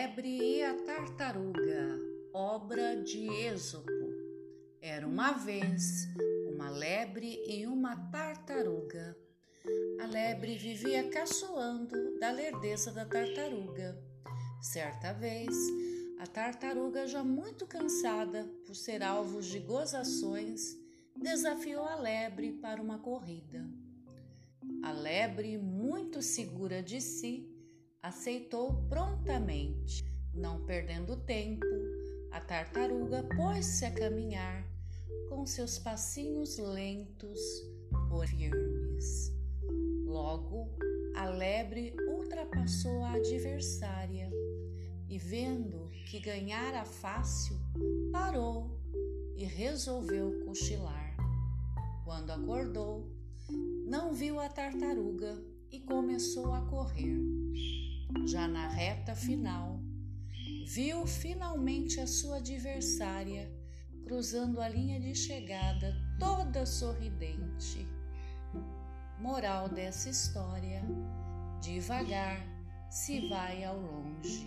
Lebre e a Tartaruga, obra de Esopo. Era uma vez uma lebre e uma tartaruga. A lebre vivia caçoando da lerdeza da tartaruga. Certa vez, a tartaruga, já muito cansada por ser alvo de gozações, desafiou a lebre para uma corrida. A lebre, muito segura de si, aceitou prontamente. Não perdendo tempo, a tartaruga pôs-se a caminhar com seus passinhos lentos, por firmes. Logo, a lebre ultrapassou a adversária e, vendo que ganhara fácil, parou e resolveu cochilar. Quando acordou, não viu a tartaruga e começou a correr. Já na reta final, viu finalmente a sua adversária cruzando a linha de chegada toda sorridente. Moral dessa história: devagar se vai ao longe.